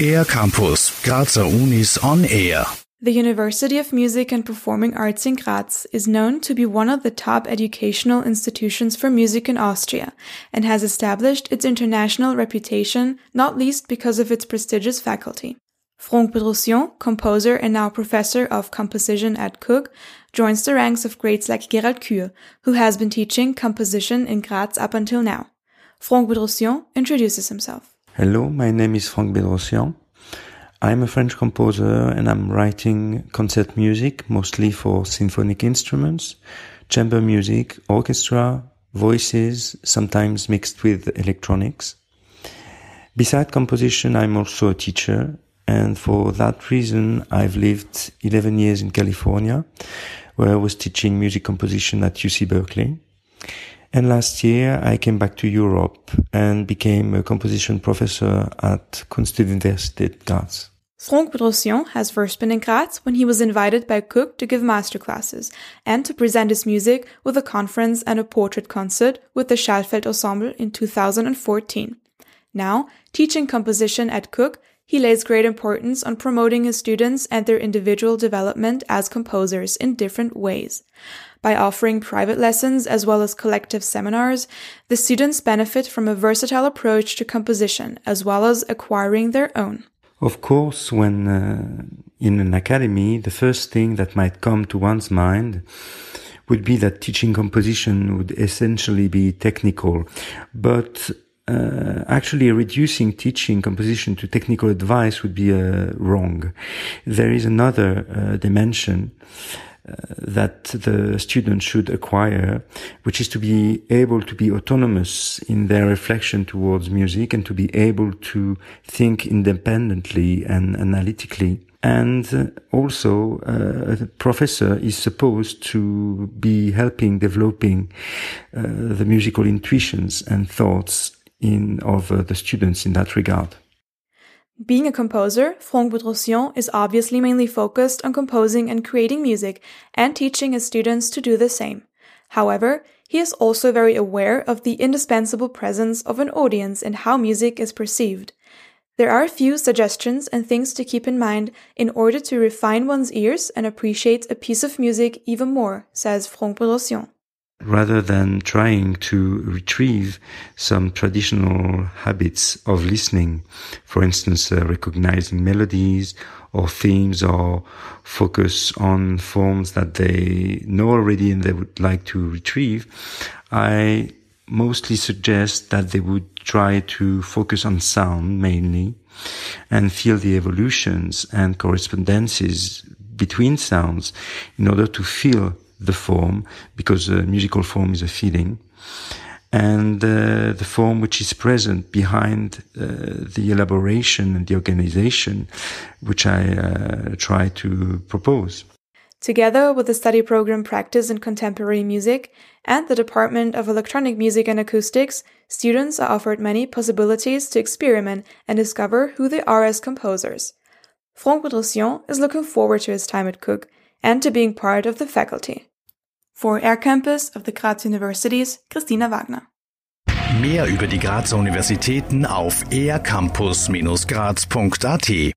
Air Campus, Grazer Unis on Air. The University of Music and Performing Arts in Graz is known to be one of the top educational institutions for music in Austria and has established its international reputation not least because of its prestigious faculty. Franck Bedrossian, composer and now professor of composition at KUG, joins the ranks of greats like Gerald Kühr, who has been teaching composition in Graz up until now. Franck Bedrossian introduces himself. Hello, my name is Franck Bedrossian. I'm a French composer and I'm writing concert music, mostly for symphonic instruments, chamber music, orchestra, voices, sometimes mixed with electronics. Beside composition, I'm also a teacher. And for that reason, I've lived 11 years in California, where I was teaching music composition at UC Berkeley. And last year, I came back to Europe and became a composition professor at Kunstuniversität Graz. Franck Bedrossian has first been in Graz when he was invited by KUG to give masterclasses and to present his music with a conference and a portrait concert with the Schallfeld Ensemble in 2014. Now, teaching composition at KUG, he lays great importance on promoting his students and their individual development as composers in different ways. By offering private lessons as well as collective seminars, the students benefit from a versatile approach to composition as well as acquiring their own. Of course, when uh, in an academy, the first thing that might come to one's mind would be that teaching composition would essentially be technical. But uh, actually reducing teaching composition to technical advice would be uh, wrong. There is another uh, dimension that the student should acquire, which is to be able to be autonomous in their reflection towards music and to be able to think independently and analytically. And also, uh, a professor is supposed to be helping developing uh, the musical intuitions and thoughts in of uh, the students in that regard. Being a composer, Franck Bedrossian is obviously mainly focused on composing and creating music and teaching his students to do the same. However, he is also very aware of the indispensable presence of an audience and how music is perceived. There are a few suggestions and things to keep in mind in order to refine one's ears and appreciate a piece of music even more, says Franck Bedrossian rather than trying to retrieve some traditional habits of listening, for instance, uh, recognizing melodies or themes or focus on forms that they know already and they would like to retrieve, I mostly suggest that they would try to focus on sound mainly and feel the evolutions and correspondences between sounds in order to feel the form because a musical form is a feeling and uh, the form which is present behind uh, the elaboration and the organization which I uh, try to propose. Together with the study program Practice in Contemporary Music and the Department of Electronic Music and Acoustics, students are offered many possibilities to experiment and discover who they are as composers. Franck Bedrossian is looking forward to his time at KUG and to being part of the faculty. For Air Campus of the Graz Universities, Christina Wagner. Mehr über die Grazer Universitäten auf aircampus-graz.at